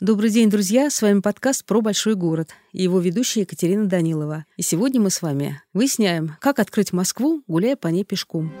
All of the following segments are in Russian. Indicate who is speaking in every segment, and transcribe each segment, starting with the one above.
Speaker 1: Добрый день, друзья! С вами подкаст про большой город и его ведущая Екатерина Данилова. И сегодня мы с вами выясняем, как открыть Москву, гуляя по ней пешком.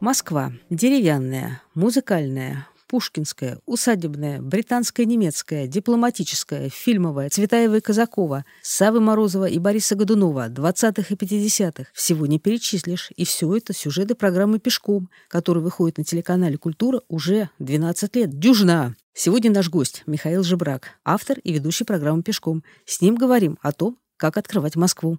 Speaker 1: Москва. Деревянная, музыкальная, пушкинская, усадебная, британская немецкая, дипломатическая, фильмовая, Цветаева и Казакова, Савы Морозова и Бориса Годунова, 20-х и 50-х. Всего не перечислишь. И все это сюжеты программы «Пешком», который выходит на телеканале «Культура» уже 12 лет. Дюжна! Сегодня наш гость Михаил Жебрак, автор и ведущий программы «Пешком». С ним говорим о том, как открывать Москву.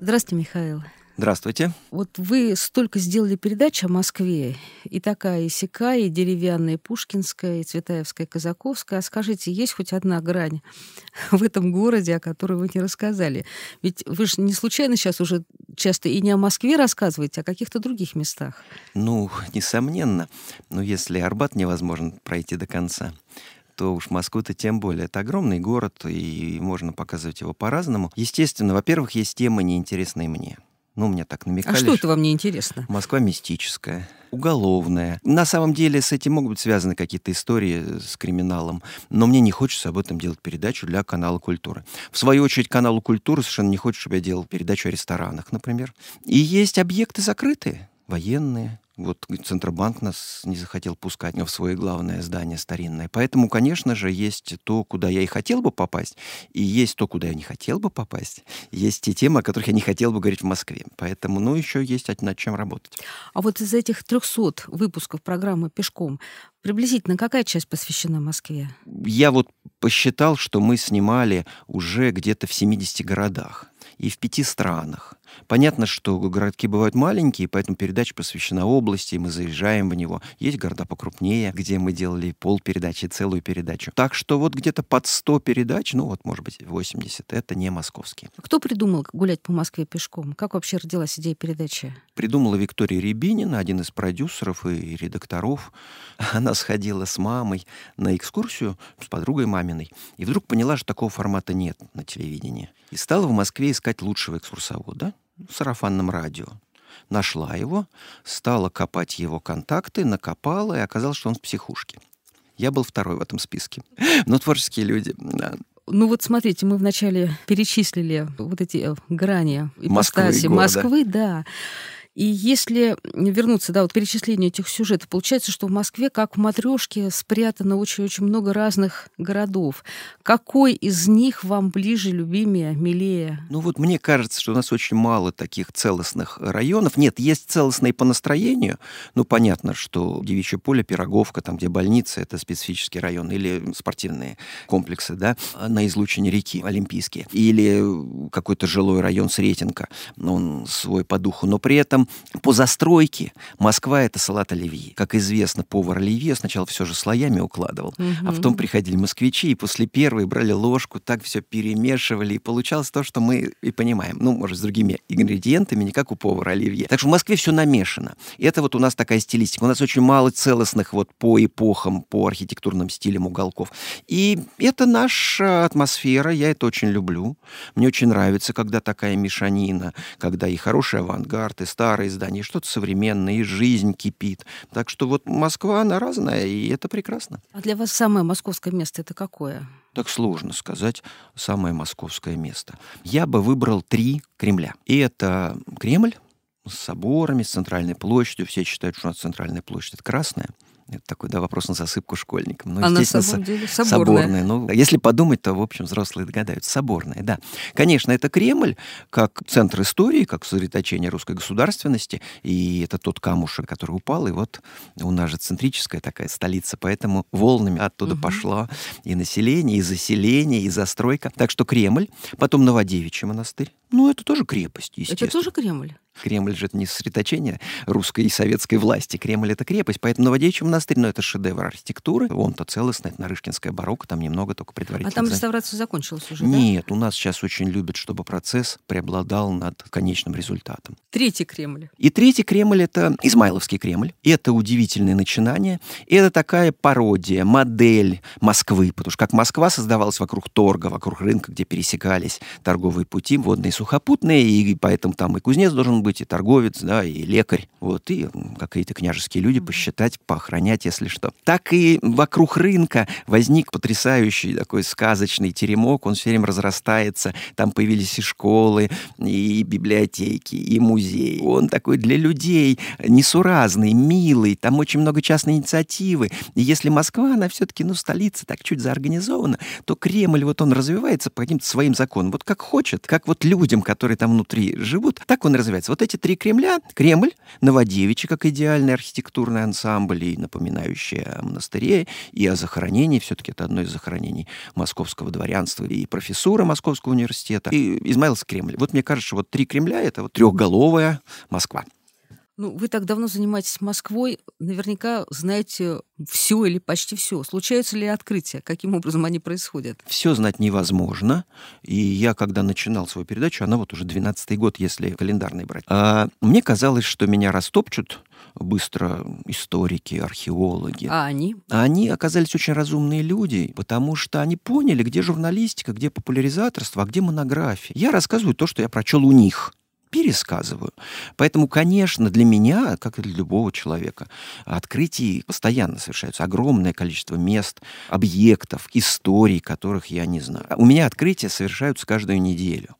Speaker 1: Здравствуйте, Михаил.
Speaker 2: Здравствуйте.
Speaker 1: Вот вы столько сделали передач о Москве, и такая, и сякая, и деревянная, и пушкинская, и цветаевская, и казаковская. А скажите, есть хоть одна грань в этом городе, о которой вы не рассказали? Ведь вы же не случайно сейчас уже часто и не о Москве рассказываете, а о каких-то других местах.
Speaker 2: Ну, несомненно. Но если Арбат невозможно пройти до конца, то уж Москву-то тем более. Это огромный город, и можно показывать его по-разному. Естественно, во-первых, есть темы, неинтересные мне. Ну, мне так намекали.
Speaker 1: А что это вам не интересно?
Speaker 2: Москва мистическая, уголовная. На самом деле с этим могут быть связаны какие-то истории с криминалом, но мне не хочется об этом делать передачу для канала «Культура». В свою очередь, каналу «Культура» совершенно не хочет, чтобы я делал передачу о ресторанах, например. И есть объекты закрытые, военные, вот Центробанк нас не захотел пускать в свое главное здание старинное. Поэтому, конечно же, есть то, куда я и хотел бы попасть, и есть то, куда я не хотел бы попасть. Есть те темы, о которых я не хотел бы говорить в Москве. Поэтому, ну, еще есть над чем работать.
Speaker 1: А вот из этих 300 выпусков программы «Пешком» приблизительно какая часть посвящена Москве?
Speaker 2: Я вот посчитал, что мы снимали уже где-то в 70 городах и в пяти странах. Понятно, что городки бывают маленькие, поэтому передача посвящена области, мы заезжаем в него. Есть города покрупнее, где мы делали пол передачи, целую передачу. Так что вот где-то под 100 передач, ну вот, может быть, 80, это не московские.
Speaker 1: Кто придумал гулять по Москве пешком? Как вообще родилась идея передачи?
Speaker 2: Придумала Виктория Рябинина, один из продюсеров и редакторов. Она сходила с мамой на экскурсию, с подругой маминой, и вдруг поняла, что такого формата нет на телевидении. И стала в Москве искать лучшего экскурсовода сарафанном радио. Нашла его, стала копать его контакты, накопала, и оказалось, что он в психушке. Я был второй в этом списке. Но творческие люди, да.
Speaker 1: Ну вот смотрите, мы вначале перечислили вот эти э, грани
Speaker 2: ипостаси
Speaker 1: Москвы, Москвы да. И если вернуться, да, вот перечислению этих сюжетов, получается, что в Москве, как в матрешке, спрятано очень-очень много разных городов. Какой из них вам ближе, любимее, милее?
Speaker 2: Ну вот мне кажется, что у нас очень мало таких целостных районов. Нет, есть целостные по настроению. Ну, понятно, что Девичье поле, Пироговка, там, где больница, это специфический район, или спортивные комплексы, да, на излучине реки, Олимпийские. Или какой-то жилой район Сретенка, он свой по духу. Но при этом по застройке Москва — это салат оливье. Как известно, повар оливье сначала все же слоями укладывал, угу. а потом приходили москвичи и после первой брали ложку, так все перемешивали, и получалось то, что мы и понимаем. Ну, может, с другими ингредиентами, не как у повара оливье. Так что в Москве все намешано. И это вот у нас такая стилистика. У нас очень мало целостных вот по эпохам, по архитектурным стилям уголков. И это наша атмосфера, я это очень люблю. Мне очень нравится, когда такая мешанина, когда и хороший авангард, и старый старые здания, что-то современное, и жизнь кипит. Так что вот Москва, она разная, и это прекрасно.
Speaker 1: А для вас самое московское место это какое?
Speaker 2: Так сложно сказать самое московское место. Я бы выбрал три Кремля. И это Кремль с соборами, с центральной площадью. Все считают, что у нас центральная площадь это красная. Это такой, да, вопрос на засыпку школьникам.
Speaker 1: Ну, а на самом деле соборная.
Speaker 2: соборная. Ну, если подумать, то, в общем, взрослые догадаются. Соборная, да. Конечно, это Кремль как центр истории, как сосредоточение русской государственности, и это тот камушек, который упал, и вот у нас же центрическая такая столица, поэтому волнами оттуда угу. пошло и население, и заселение, и застройка. Так что Кремль, потом Новодевичий монастырь, Ну, это тоже крепость, естественно.
Speaker 1: Это тоже Кремль?
Speaker 2: Кремль же это не сосредоточение русской и советской власти. Кремль — это крепость. Поэтому Новодевичий монастырь, ну, это шедевр архитектуры. Он-то целостный, это Нарышкинская барокко, там немного только предварительно.
Speaker 1: А там реставрация закончилась уже,
Speaker 2: Нет,
Speaker 1: да?
Speaker 2: у нас сейчас очень любят, чтобы процесс преобладал над конечным результатом.
Speaker 1: Третий Кремль.
Speaker 2: И третий Кремль — это Измайловский Кремль. Это удивительное начинание. Это такая пародия, модель Москвы. Потому что как Москва создавалась вокруг торга, вокруг рынка, где пересекались торговые пути, водные сухопутные, и поэтому там и кузнец должен быть, и торговец, да, и лекарь, вот, и какие-то княжеские люди посчитать, поохранять, если что. Так и вокруг рынка возник потрясающий такой сказочный теремок, он все время разрастается, там появились и школы, и библиотеки, и музеи. Он такой для людей несуразный, милый, там очень много частной инициативы. И если Москва, она все-таки, ну, столица, так чуть заорганизована, то Кремль, вот он развивается по каким-то своим законам. Вот как хочет, как вот людям, которые там внутри живут, так он развивается. Вот эти три Кремля, Кремль, Новодевичий, как идеальный архитектурный ансамбль, и напоминающий о монастыре, и о захоронении, все-таки это одно из захоронений московского дворянства, и профессура Московского университета, и Измайловский Кремль. Вот мне кажется, что вот три Кремля — это вот трехголовая Москва.
Speaker 1: Ну, вы так давно занимаетесь Москвой, наверняка знаете все или почти все. Случаются ли открытия? Каким образом они происходят?
Speaker 2: Все знать невозможно. И я, когда начинал свою передачу, она вот уже 12-й год, если календарный брать, а мне казалось, что меня растопчут быстро историки, археологи.
Speaker 1: А они?
Speaker 2: А они оказались очень разумные люди, потому что они поняли, где журналистика, где популяризаторство, а где монография. Я рассказываю то, что я прочел у них пересказываю. Поэтому, конечно, для меня, как и для любого человека, открытий постоянно совершаются. Огромное количество мест, объектов, историй, которых я не знаю. У меня открытия совершаются каждую неделю.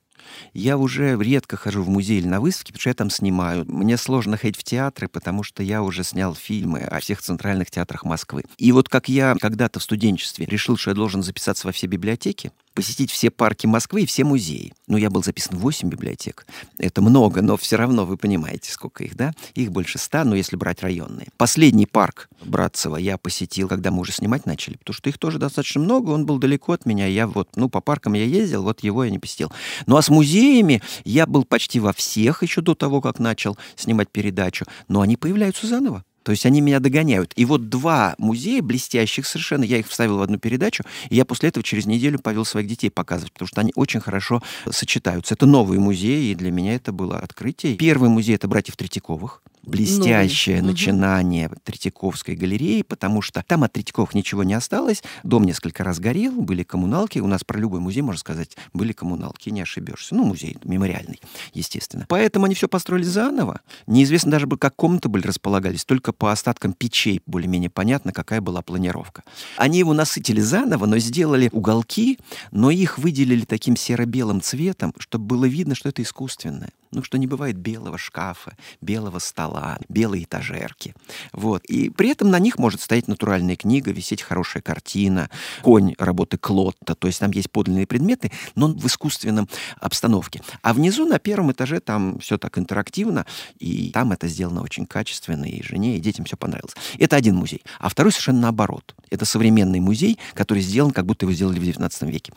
Speaker 2: Я уже редко хожу в музей или на выставки, потому что я там снимаю. Мне сложно ходить в театры, потому что я уже снял фильмы о всех центральных театрах Москвы. И вот как я когда-то в студенчестве решил, что я должен записаться во все библиотеки, посетить все парки Москвы и все музеи. Ну, я был записан в 8 библиотек. Это много, но все равно вы понимаете, сколько их, да? Их больше ста, но если брать районные. Последний парк Братцева я посетил, когда мы уже снимать начали, потому что их тоже достаточно много, он был далеко от меня. Я вот, ну, по паркам я ездил, вот его я не посетил. Ну, а с музеями я был почти во всех еще до того, как начал снимать передачу, но они появляются заново. То есть они меня догоняют. И вот два музея блестящих совершенно, я их вставил в одну передачу, и я после этого через неделю повел своих детей показывать, потому что они очень хорошо сочетаются. Это новые музеи, и для меня это было открытие. Первый музей — это «Братьев Третьяковых», блестящее Новый. начинание угу. Третьяковской галереи, потому что там от Третьяковых ничего не осталось. Дом несколько раз горел, были коммуналки. У нас про любой музей, можно сказать, были коммуналки, не ошибешься. Ну, музей мемориальный, естественно. Поэтому они все построили заново. Неизвестно даже как комнаты были располагались. Только по остаткам печей более-менее понятно, какая была планировка. Они его насытили заново, но сделали уголки, но их выделили таким серо-белым цветом, чтобы было видно, что это искусственное ну, что не бывает белого шкафа, белого стола, белой этажерки. Вот. И при этом на них может стоять натуральная книга, висеть хорошая картина, конь работы Клотта, то есть там есть подлинные предметы, но в искусственном обстановке. А внизу на первом этаже там все так интерактивно, и там это сделано очень качественно, и жене, и детям все понравилось. Это один музей. А второй совершенно наоборот. Это современный музей, который сделан, как будто его сделали в XIX веке.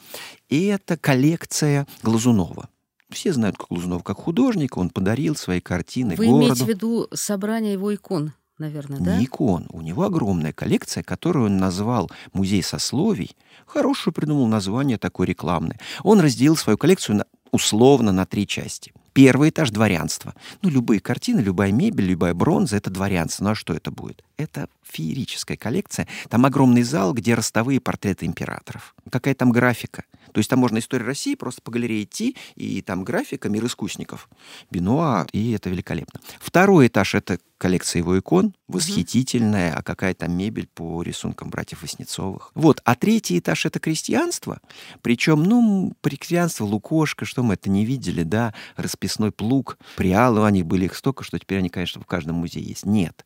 Speaker 2: И это коллекция Глазунова. Все знают Глазунова как художника, он подарил свои картины
Speaker 1: Вы
Speaker 2: городу.
Speaker 1: имеете в виду собрание его икон? наверное, да?
Speaker 2: Не икон. У него огромная коллекция, которую он назвал «Музей сословий». Хорошее придумал название такое рекламное. Он разделил свою коллекцию на, условно на три части. Первый этаж дворянства. Ну, любые картины, любая мебель, любая бронза — это дворянство. Ну, а что это будет? Это феерическая коллекция. Там огромный зал, где ростовые портреты императоров. Какая там графика? То есть там можно историю России просто по галерее идти, и там графика «Мир искусников». Бенуа, и это великолепно. Второй этаж — это коллекция его икон, восхитительная, а какая там мебель по рисункам братьев Васнецовых. Вот, а третий этаж — это крестьянство. Причем, ну, при крестьянство, лукошка, что мы это не видели, да, расписной плуг, приалы, они были их столько, что теперь они, конечно, в каждом музее есть. Нет.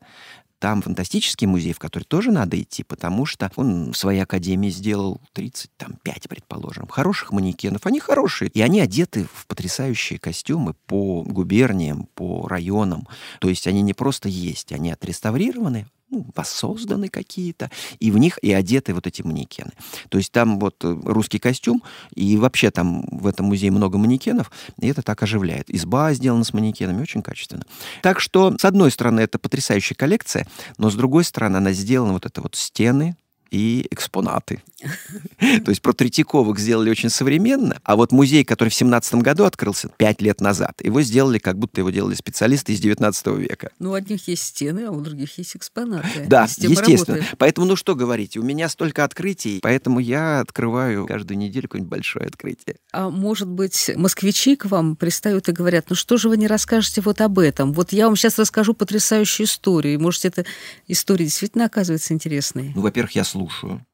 Speaker 2: Там фантастический музей, в который тоже надо идти, потому что он в своей академии сделал 35, предположим, хороших манекенов. Они хорошие. И они одеты в потрясающие костюмы по губерниям, по районам. То есть они не просто есть, они отреставрированы, ну, воссозданы какие-то, и в них и одеты вот эти манекены. То есть там вот э, русский костюм, и вообще там в этом музее много манекенов, и это так оживляет. Изба сделана с манекенами, очень качественно. Так что, с одной стороны, это потрясающая коллекция, но с другой стороны, она сделана вот это вот стены, и экспонаты. То есть про Третьяковых сделали очень современно, а вот музей, который в 17 году открылся, пять лет назад, его сделали, как будто его делали специалисты из 19 века.
Speaker 1: Ну, у одних есть стены, а у других есть экспонаты.
Speaker 2: Да, естественно. Поэтому, ну что говорить, у меня столько открытий, поэтому я открываю каждую неделю какое-нибудь большое открытие.
Speaker 1: А может быть, москвичи к вам пристают и говорят, ну что же вы не расскажете вот об этом? Вот я вам сейчас расскажу потрясающую историю. Может, эта история действительно оказывается интересной?
Speaker 2: Ну, во-первых, я слушаю.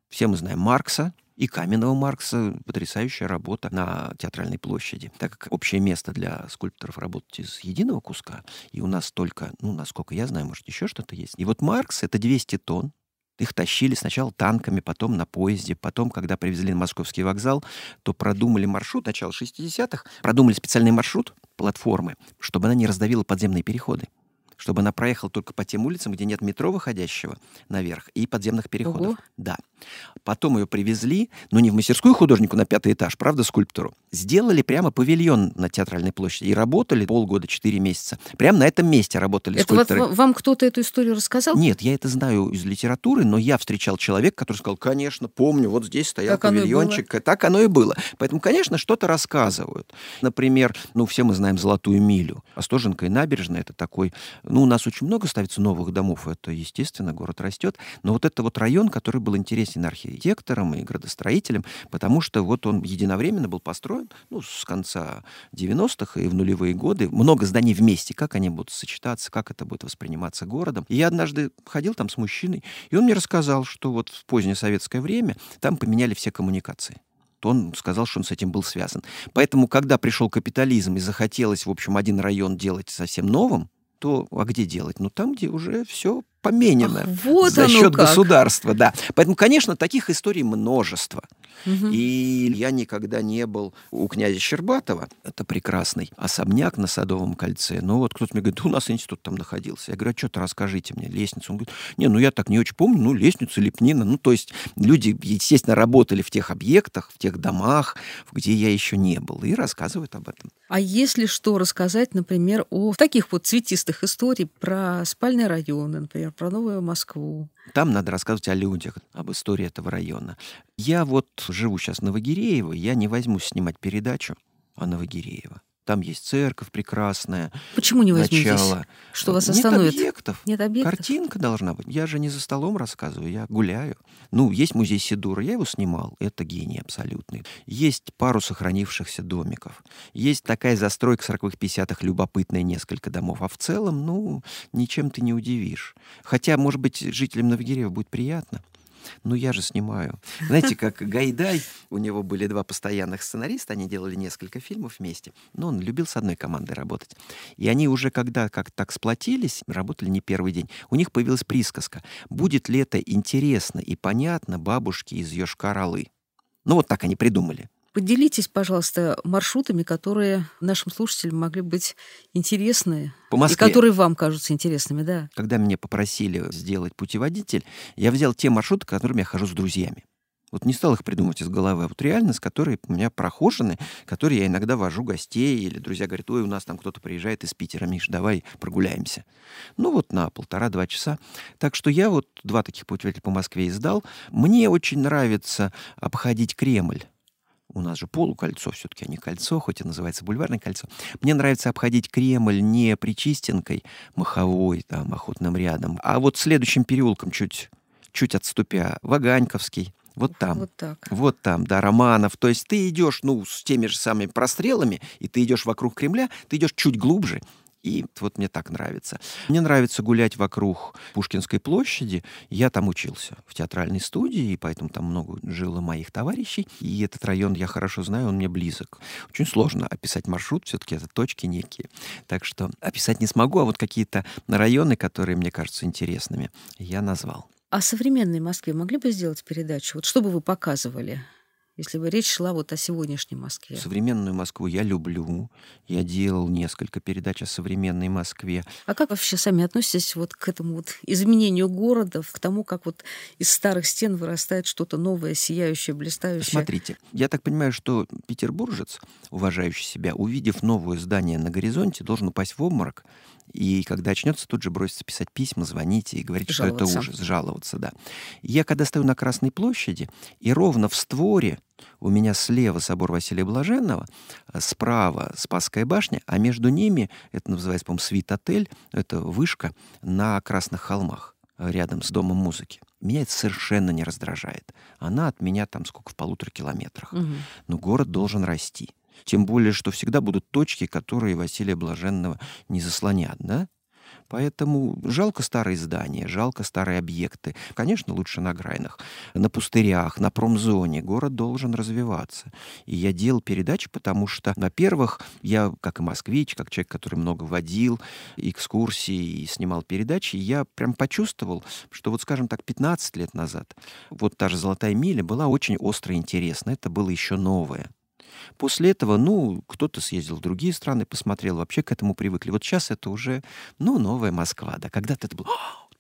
Speaker 2: Все мы знаем Маркса, и Каменного Маркса. Потрясающая работа на Театральной площади. Так как общее место для скульпторов работать из единого куска, и у нас только, ну, насколько я знаю, может, еще что-то есть. И вот Маркс — это 200 тонн, их тащили сначала танками, потом на поезде, потом, когда привезли на Московский вокзал, то продумали маршрут, начало 60-х, продумали специальный маршрут платформы, чтобы она не раздавила подземные переходы чтобы она проехала только по тем улицам, где нет метро выходящего наверх и подземных переходов. Ого. Да. Потом ее привезли, но не в мастерскую художнику на пятый этаж, правда, скульптору. Сделали прямо павильон на Театральной площади и работали полгода, четыре месяца. Прямо на этом месте работали
Speaker 1: это
Speaker 2: скульпторы.
Speaker 1: Вот вам кто-то эту историю рассказал?
Speaker 2: Нет, я это знаю из литературы, но я встречал человека, который сказал, конечно, помню, вот здесь стоял так павильончик. Оно так оно и было. Поэтому, конечно, что-то рассказывают. Например, ну, все мы знаем Золотую милю. Остоженка и набережная — это такой ну, у нас очень много ставится новых домов, это, естественно, город растет, но вот это вот район, который был интересен архитекторам и градостроителям, потому что вот он единовременно был построен, ну, с конца 90-х и в нулевые годы, много зданий вместе, как они будут сочетаться, как это будет восприниматься городом. И я однажды ходил там с мужчиной, и он мне рассказал, что вот в позднее советское время там поменяли все коммуникации он сказал, что он с этим был связан. Поэтому, когда пришел капитализм и захотелось, в общем, один район делать совсем новым, то а где делать? Ну, там, где уже все поменено
Speaker 1: Ах, вот
Speaker 2: за счет
Speaker 1: как.
Speaker 2: государства, да. Поэтому, конечно, таких историй множество. Угу. И я никогда не был у князя Щербатова. Это прекрасный особняк на Садовом кольце. Но вот кто-то мне говорит, у нас институт там находился. Я говорю, а что-то расскажите мне, лестницу. Он говорит, не, ну я так не очень помню, ну лестницу, лепнина. Ну то есть люди, естественно, работали в тех объектах, в тех домах, где я еще не был, и рассказывают об этом.
Speaker 1: А если что рассказать, например, о таких вот цветистых историй про спальные районы, например, про Новую Москву.
Speaker 2: Там надо рассказывать о людях, об истории этого района. Я вот живу сейчас в Новогиреево, я не возьмусь снимать передачу о Новогиреево. Там есть церковь прекрасная.
Speaker 1: Почему не возьметесь? Начало. Что вас остановит?
Speaker 2: Нет объектов.
Speaker 1: Нет объектов?
Speaker 2: Картинка должна быть. Я же не за столом рассказываю, я гуляю. Ну, есть музей Сидура, я его снимал. Это гений абсолютный. Есть пару сохранившихся домиков. Есть такая застройка 40-х, 50-х, любопытная несколько домов. А в целом, ну, ничем ты не удивишь. Хотя, может быть, жителям Новогирева будет приятно. Ну, я же снимаю. Знаете, как Гайдай, у него были два постоянных сценариста, они делали несколько фильмов вместе, но он любил с одной командой работать. И они уже, когда как так сплотились, работали не первый день, у них появилась присказка «Будет ли это интересно и понятно бабушке из Йошкар-Олы?» Ну, вот так они придумали.
Speaker 1: Поделитесь, пожалуйста, маршрутами, которые нашим слушателям могли быть интересны.
Speaker 2: По Москве.
Speaker 1: И которые вам кажутся интересными, да.
Speaker 2: Когда меня попросили сделать путеводитель, я взял те маршруты, которыми я хожу с друзьями. Вот не стал их придумывать из головы, а вот реально, с которой у меня прохожены, которые я иногда вожу гостей, или друзья говорят, ой, у нас там кто-то приезжает из Питера, Миш, давай прогуляемся. Ну вот на полтора-два часа. Так что я вот два таких путеводителя по Москве издал. Мне очень нравится обходить Кремль у нас же полукольцо все-таки, а не кольцо, хоть и называется бульварное кольцо. Мне нравится обходить Кремль не Причистенкой, Маховой, там, Охотным рядом, а вот следующим переулком чуть, чуть отступя, Ваганьковский. Вот там.
Speaker 1: Вот так.
Speaker 2: Вот там, да, Романов. То есть ты идешь, ну, с теми же самыми прострелами, и ты идешь вокруг Кремля, ты идешь чуть глубже, и вот мне так нравится. Мне нравится гулять вокруг Пушкинской площади. Я там учился в театральной студии, и поэтому там много жило моих товарищей. И этот район я хорошо знаю, он мне близок. Очень сложно описать маршрут, все-таки это точки некие. Так что описать не смогу, а вот какие-то районы, которые мне кажутся интересными, я назвал.
Speaker 1: О современной Москве могли бы сделать передачу? Вот что бы вы показывали? Если бы речь шла вот о сегодняшней Москве?
Speaker 2: Современную Москву я люблю. Я делал несколько передач о современной Москве.
Speaker 1: А как вообще сами относитесь вот к этому вот изменению города, к тому, как вот из старых стен вырастает что-то новое, сияющее, блистающее?
Speaker 2: Смотрите, я так понимаю, что петербуржец, уважающий себя, увидев новое здание на горизонте, должен упасть в обморок и когда очнется, тут же бросится писать письма, звонить и говорить, жаловаться. что это ужас, жаловаться, да. Я когда стою на Красной площади, и ровно в створе у меня слева собор Василия Блаженного, а справа Спасская башня, а между ними, это называется, по-моему, свит-отель, это вышка на Красных холмах рядом с Домом музыки. Меня это совершенно не раздражает. Она от меня там сколько, в полутора километрах. Угу. Но город должен расти. Тем более, что всегда будут точки, которые Василия Блаженного не заслонят, да? Поэтому жалко старые здания, жалко старые объекты. Конечно, лучше на грайнах, на пустырях, на промзоне. Город должен развиваться. И я делал передачи, потому что, во-первых, я, как и москвич, как человек, который много водил, экскурсии и снимал передачи, я прям почувствовал, что вот, скажем так, 15 лет назад вот та же «Золотая миля» была очень остро интересна. Это было еще новое. После этого, ну, кто-то съездил в другие страны, посмотрел, вообще к этому привыкли. Вот сейчас это уже, ну, новая Москва, да. Когда-то это было,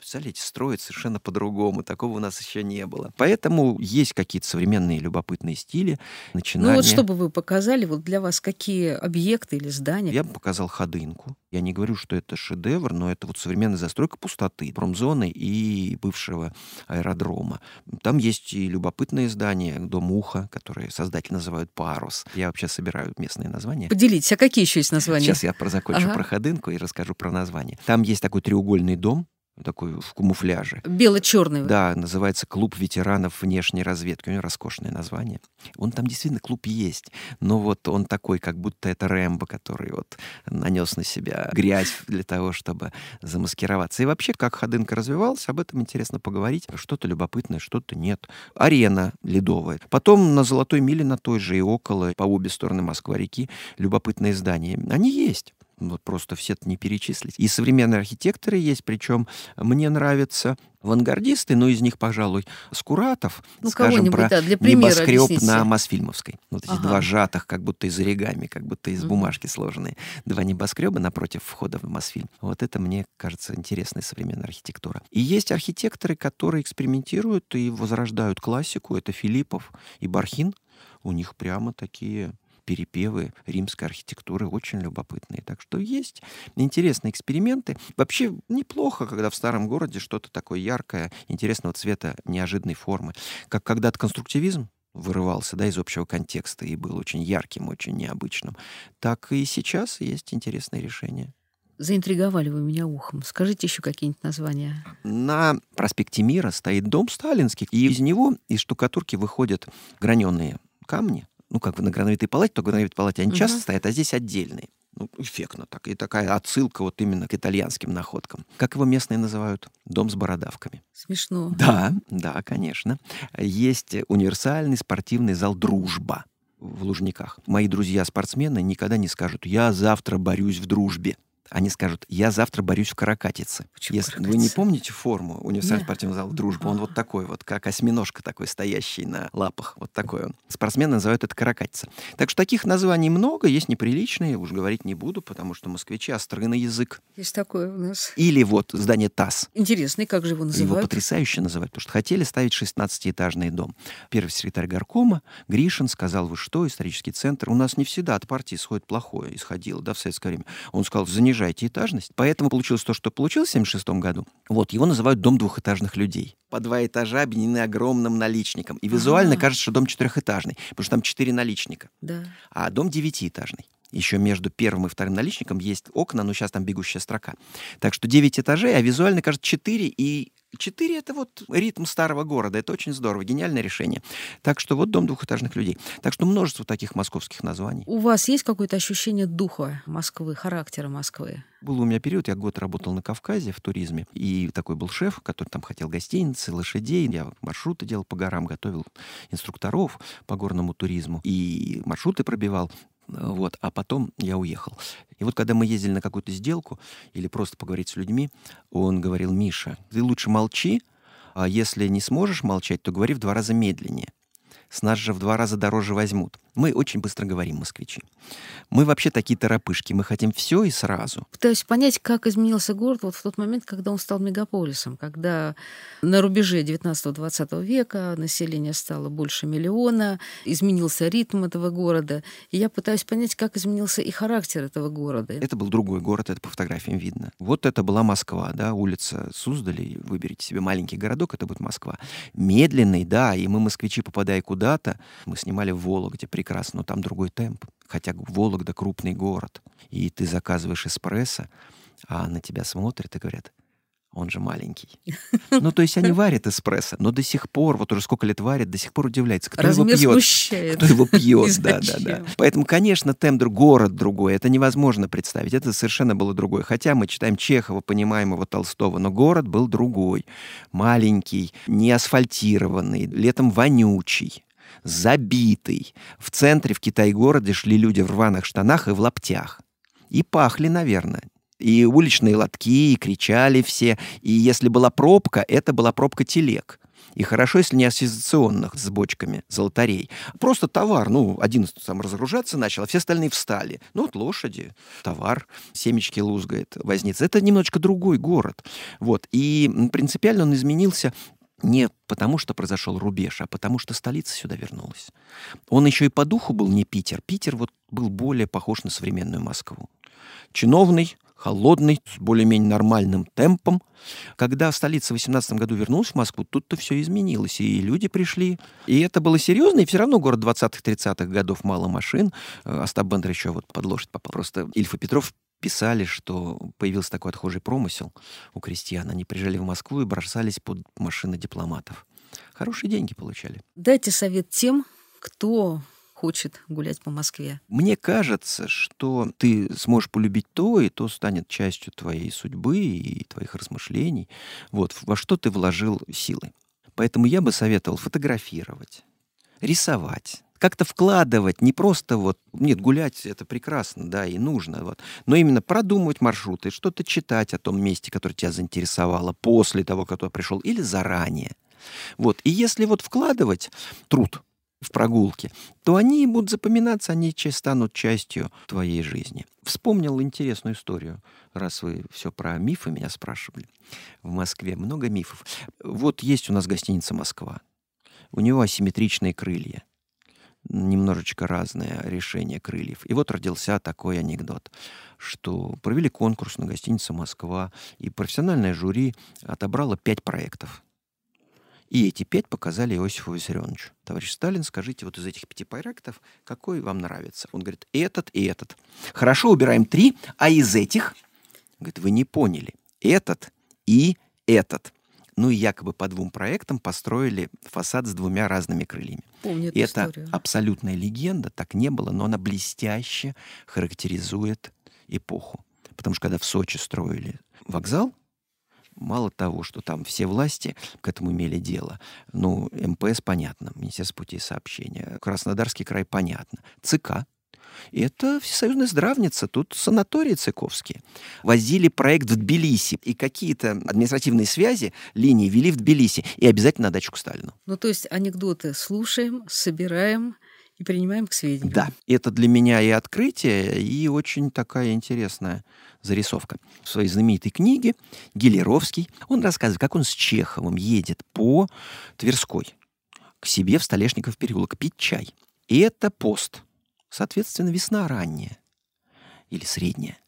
Speaker 2: представляете, строят совершенно по-другому. Такого у нас еще не было. Поэтому есть какие-то современные любопытные стили, начинания.
Speaker 1: Ну вот чтобы вы показали, вот для вас какие объекты или здания?
Speaker 2: Я бы показал Ходынку. Я не говорю, что это шедевр, но это вот современная застройка пустоты, промзоны и бывшего аэродрома. Там есть и любопытные здания, дом Уха, которые создатели называют Парус. Я вообще собираю местные названия.
Speaker 1: Поделитесь, а какие еще есть названия?
Speaker 2: Сейчас я закончу ага. про Ходынку и расскажу про название. Там есть такой треугольный дом, такой в камуфляже.
Speaker 1: Бело-черный.
Speaker 2: Да, называется «Клуб ветеранов внешней разведки». У него роскошное название. Он там действительно клуб есть, но вот он такой, как будто это Рэмбо, который вот нанес на себя грязь для того, чтобы замаскироваться. И вообще, как Ходынка развивался, об этом интересно поговорить. Что-то любопытное, что-то нет. Арена ледовая. Потом на Золотой миле, на той же и около, по обе стороны Москва-реки, любопытные здания. Они есть. Вот просто все это не перечислить. И современные архитекторы есть, причем мне нравятся авангардисты, но из них, пожалуй, Скуратов, ну, скажем, про да, для небоскреб объясните. на Мосфильмовской. Вот эти ага. два жатых, как будто из оригами, как будто из бумажки сложенные. Два небоскреба напротив входа в Мосфильм. Вот это, мне кажется, интересная современная архитектура. И есть архитекторы, которые экспериментируют и возрождают классику. Это Филиппов и Бархин. У них прямо такие перепевы римской архитектуры очень любопытные. Так что есть интересные эксперименты. Вообще неплохо, когда в старом городе что-то такое яркое, интересного цвета, неожиданной формы. Как когда-то конструктивизм вырывался да, из общего контекста и был очень ярким, очень необычным, так и сейчас есть интересные решения.
Speaker 1: Заинтриговали вы меня ухом. Скажите еще какие-нибудь названия.
Speaker 2: На проспекте Мира стоит дом сталинский, и из него, из штукатурки выходят граненые камни, ну, как бы на грановитой палате, то грановитой палате они угу. часто стоят, а здесь отдельные. Ну, эффектно так. И такая отсылка вот именно к итальянским находкам. Как его местные называют? Дом с бородавками.
Speaker 1: Смешно.
Speaker 2: Да, да, конечно. Есть универсальный спортивный зал «Дружба» в Лужниках. Мои друзья-спортсмены никогда не скажут «я завтра борюсь в дружбе» они скажут, я завтра борюсь в каракатице. Почему Если каракатица? вы не помните форму универсального спортивного зала «Дружба», он вот такой вот, как осьминожка такой, стоящий на лапах. Вот такой он. Спортсмены называют это каракатица. Так что таких названий много, есть неприличные, уж говорить не буду, потому что москвичи остры на язык.
Speaker 1: Есть такое у нас.
Speaker 2: Или вот здание ТАСС.
Speaker 1: Интересно, как же его называют?
Speaker 2: Его потрясающе называют, потому что хотели ставить 16-этажный дом. Первый секретарь горкома Гришин сказал, вы что, исторический центр? У нас не всегда от партии исходит плохое, исходило, да, в советское время. Он сказал, занижайте понижаете этажность. Поэтому получилось то, что получилось в 1976 году. Вот, его называют дом двухэтажных людей. По два этажа объединены огромным наличником. И визуально А-а-а. кажется, что дом четырехэтажный, потому что там четыре наличника.
Speaker 1: Да.
Speaker 2: А дом девятиэтажный еще между первым и вторым наличником есть окна, но сейчас там бегущая строка. Так что 9 этажей, а визуально, кажется, 4, и Четыре — это вот ритм старого города. Это очень здорово, гениальное решение. Так что вот дом двухэтажных людей. Так что множество таких московских названий.
Speaker 1: У вас есть какое-то ощущение духа Москвы, характера Москвы?
Speaker 2: Был у меня период, я год работал на Кавказе в туризме, и такой был шеф, который там хотел гостиницы, лошадей. Я маршруты делал по горам, готовил инструкторов по горному туризму, и маршруты пробивал. Вот, а потом я уехал. И вот когда мы ездили на какую-то сделку или просто поговорить с людьми, он говорил, Миша, ты лучше молчи, а если не сможешь молчать, то говори в два раза медленнее. С нас же в два раза дороже возьмут. Мы очень быстро говорим, москвичи. Мы вообще такие торопышки, мы хотим все и сразу.
Speaker 1: Пытаюсь понять, как изменился город вот в тот момент, когда он стал мегаполисом, когда на рубеже 19-20 века население стало больше миллиона, изменился ритм этого города. И я пытаюсь понять, как изменился и характер этого города.
Speaker 2: Это был другой город, это по фотографиям видно. Вот это была Москва, да, улица Суздали, выберите себе маленький городок, это будет Москва. Медленный, да, и мы, москвичи, попадая куда-то, мы снимали в Вологде, прекрасно, но там другой темп. Хотя Вологда крупный город. И ты заказываешь эспрессо, а на тебя смотрят и говорят, он же маленький. Ну, то есть они варят эспрессо, но до сих пор, вот уже сколько лет варят, до сих пор удивляется, кто
Speaker 1: Размер
Speaker 2: его пьет.
Speaker 1: смущает.
Speaker 2: Кто его пьет, да, да, да. Поэтому, конечно, тембр город другой, это невозможно представить, это совершенно было другое. Хотя мы читаем Чехова, понимаем его Толстого, но город был другой. Маленький, не асфальтированный, летом вонючий забитый. В центре, в Китай-городе шли люди в рваных штанах и в лаптях. И пахли, наверное. И уличные лотки, и кричали все. И если была пробка, это была пробка телег. И хорошо, если не ассоциационных с бочками золотарей. Просто товар. Ну, один сам разгружаться начал, а все остальные встали. Ну, вот лошади, товар, семечки лузгает возница. Это немножечко другой город. Вот. И принципиально он изменился не потому, что произошел рубеж, а потому, что столица сюда вернулась. Он еще и по духу был не Питер. Питер вот был более похож на современную Москву. Чиновный, холодный, с более-менее нормальным темпом. Когда столица в 18 году вернулась в Москву, тут-то все изменилось, и люди пришли. И это было серьезно, и все равно город 20-30-х годов мало машин. Остап Бендер еще вот под лошадь попал. Просто Ильф и Петров писали, что появился такой отхожий промысел у крестьян. Они приезжали в Москву и бросались под машины дипломатов. Хорошие деньги получали.
Speaker 1: Дайте совет тем, кто хочет гулять по Москве?
Speaker 2: Мне кажется, что ты сможешь полюбить то, и то станет частью твоей судьбы и твоих размышлений. Вот, во что ты вложил силы. Поэтому я бы советовал фотографировать, рисовать, как-то вкладывать, не просто вот, нет, гулять это прекрасно, да, и нужно, вот, но именно продумывать маршруты, что-то читать о том месте, которое тебя заинтересовало после того, как ты пришел, или заранее. Вот, и если вот вкладывать труд, в прогулке, то они будут запоминаться, они станут частью твоей жизни. Вспомнил интересную историю, раз вы все про мифы меня спрашивали. В Москве много мифов. Вот есть у нас гостиница «Москва». У него асимметричные крылья. Немножечко разное решение крыльев. И вот родился такой анекдот, что провели конкурс на гостинице «Москва», и профессиональное жюри отобрало пять проектов – и эти пять показали Иосифу Виссарионовичу. Товарищ Сталин, скажите, вот из этих пяти проектов, какой вам нравится? Он говорит, этот и этот. Хорошо, убираем три, а из этих? Говорит, вы не поняли. Этот и этот. Ну и якобы по двум проектам построили фасад с двумя разными крыльями.
Speaker 1: Помню эту
Speaker 2: Это
Speaker 1: историю.
Speaker 2: абсолютная легенда, так не было, но она блестяще характеризует эпоху. Потому что когда в Сочи строили вокзал, Мало того, что там все власти к этому имели дело, ну, МПС понятно, Министерство путей сообщения, Краснодарский край понятно, ЦК и это всесоюзная здравница, тут санатории цыковские. Возили проект в Тбилиси, и какие-то административные связи, линии вели в Тбилиси, и обязательно на дачу к Сталину.
Speaker 1: Ну, то есть анекдоты слушаем, собираем и принимаем к сведению.
Speaker 2: Да, это для меня и открытие, и очень такая интересная зарисовка. В своей знаменитой книге Гелеровский, он рассказывает, как он с Чеховым едет по Тверской к себе в Столешников переулок пить чай. И это пост. Соответственно, весна ранняя или средняя.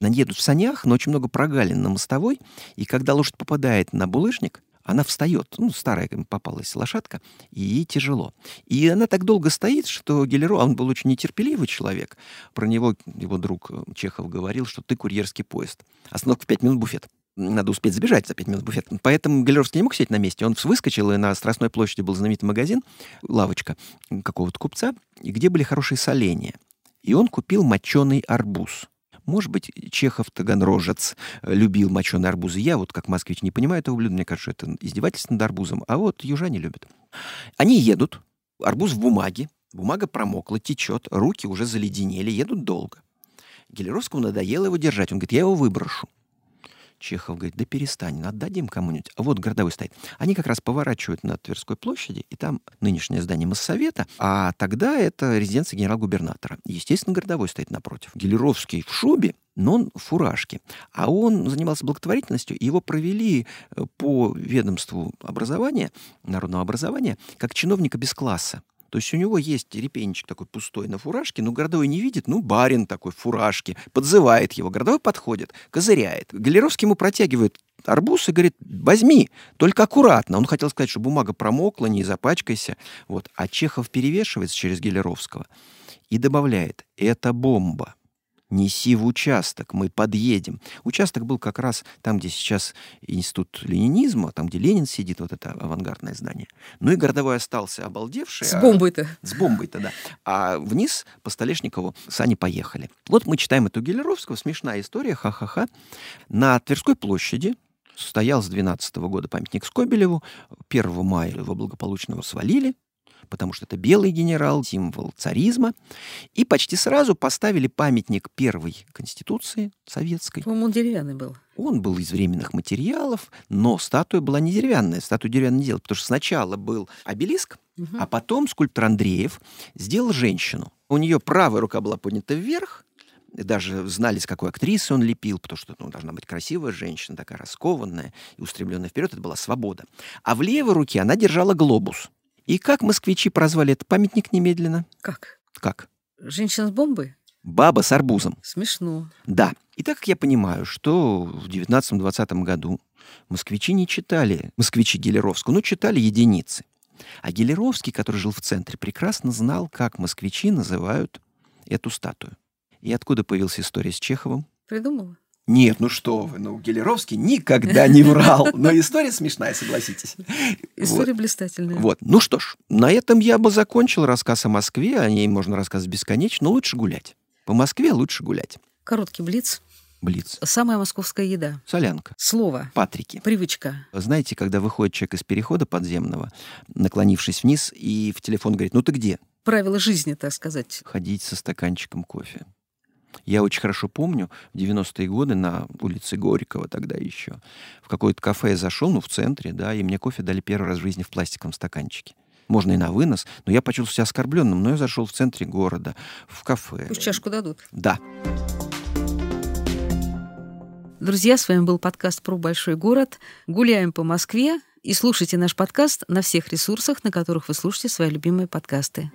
Speaker 2: Они едут в санях, но очень много прогалин на мостовой, и когда лошадь попадает на булыжник, она встает, ну, старая попалась лошадка, и ей тяжело. И она так долго стоит, что Гелеро, он был очень нетерпеливый человек, про него его друг Чехов говорил, что ты курьерский поезд. Остановка в пять минут буфет. Надо успеть забежать за пять минут в буфет. Поэтому Гелеровский не мог сидеть на месте. Он выскочил, и на Страстной площади был знаменитый магазин, лавочка какого-то купца, где были хорошие соленья. И он купил моченый арбуз. Может быть, Чехов Таганрожец любил моченые арбузы. Я вот, как москвич, не понимаю этого блюда. Мне кажется, это издевательство над арбузом. А вот южане любят. Они едут. Арбуз в бумаге. Бумага промокла, течет. Руки уже заледенели. Едут долго. Гелеровскому надоело его держать. Он говорит, я его выброшу. Чехов говорит, да перестань, ну, отдадим кому-нибудь. А вот городовой стоит. Они как раз поворачивают на Тверской площади, и там нынешнее здание Моссовета, а тогда это резиденция генерал-губернатора. Естественно, городовой стоит напротив. Гелеровский в шубе, но он в фуражке. А он занимался благотворительностью, и его провели э, по ведомству образования, народного образования, как чиновника без класса. То есть у него есть репейничек такой пустой на фуражке, но городовой не видит, ну, барин такой в фуражке, подзывает его. Городовой подходит, козыряет. Галеровский ему протягивает арбуз и говорит, возьми, только аккуратно. Он хотел сказать, что бумага промокла, не запачкайся. Вот. А Чехов перевешивается через Гелеровского и добавляет, это бомба неси в участок, мы подъедем. Участок был как раз там, где сейчас институт ленинизма, там, где Ленин сидит, вот это авангардное здание. Ну и городовой остался обалдевший.
Speaker 1: С а бомбой-то.
Speaker 2: С бомбой-то, да. А вниз по Столешникову сани поехали. Вот мы читаем эту Гелеровского, смешная история, ха-ха-ха. На Тверской площади стоял с 12 года памятник Скобелеву. 1 мая его благополучно свалили потому что это белый генерал, символ царизма. И почти сразу поставили памятник первой Конституции советской.
Speaker 1: По-моему, он деревянный был.
Speaker 2: Он был из временных материалов, но статуя была не деревянная. Статую деревянную не делали, потому что сначала был обелиск, угу. а потом скульптор Андреев сделал женщину. У нее правая рука была поднята вверх, даже знали, с какой актрисы он лепил, потому что ну, должна быть красивая женщина, такая раскованная и устремленная вперед. Это была свобода. А в левой руке она держала глобус. И как москвичи прозвали этот памятник немедленно?
Speaker 1: Как?
Speaker 2: Как?
Speaker 1: Женщина с бомбой?
Speaker 2: Баба с арбузом.
Speaker 1: Смешно.
Speaker 2: Да. И так как я понимаю, что в 19-20 году москвичи не читали, москвичи Гелеровского, но читали единицы. А Гелеровский, который жил в центре, прекрасно знал, как москвичи называют эту статую. И откуда появилась история с Чеховым?
Speaker 1: Придумала.
Speaker 2: Нет, ну что вы, ну Гелеровский никогда не врал. Но история смешная, согласитесь.
Speaker 1: История вот. блистательная.
Speaker 2: Вот. Ну что ж, на этом я бы закончил рассказ о Москве. О ней можно рассказывать бесконечно, но лучше гулять. По Москве лучше гулять.
Speaker 1: Короткий блиц.
Speaker 2: Блиц.
Speaker 1: Самая московская еда.
Speaker 2: Солянка.
Speaker 1: Слово.
Speaker 2: Патрики.
Speaker 1: Привычка.
Speaker 2: Знаете, когда выходит человек из перехода подземного, наклонившись вниз, и в телефон говорит, ну ты где?
Speaker 1: Правила жизни, так сказать.
Speaker 2: Ходить со стаканчиком кофе. Я очень хорошо помню, в 90-е годы на улице Горького тогда еще, в какое-то кафе я зашел, ну, в центре, да, и мне кофе дали первый раз в жизни в пластиковом стаканчике. Можно и на вынос, но я почувствовал себя оскорбленным, но я зашел в центре города, в кафе.
Speaker 1: Пусть чашку дадут.
Speaker 2: Да.
Speaker 1: Друзья, с вами был подкаст про большой город. Гуляем по Москве и слушайте наш подкаст на всех ресурсах, на которых вы слушаете свои любимые подкасты.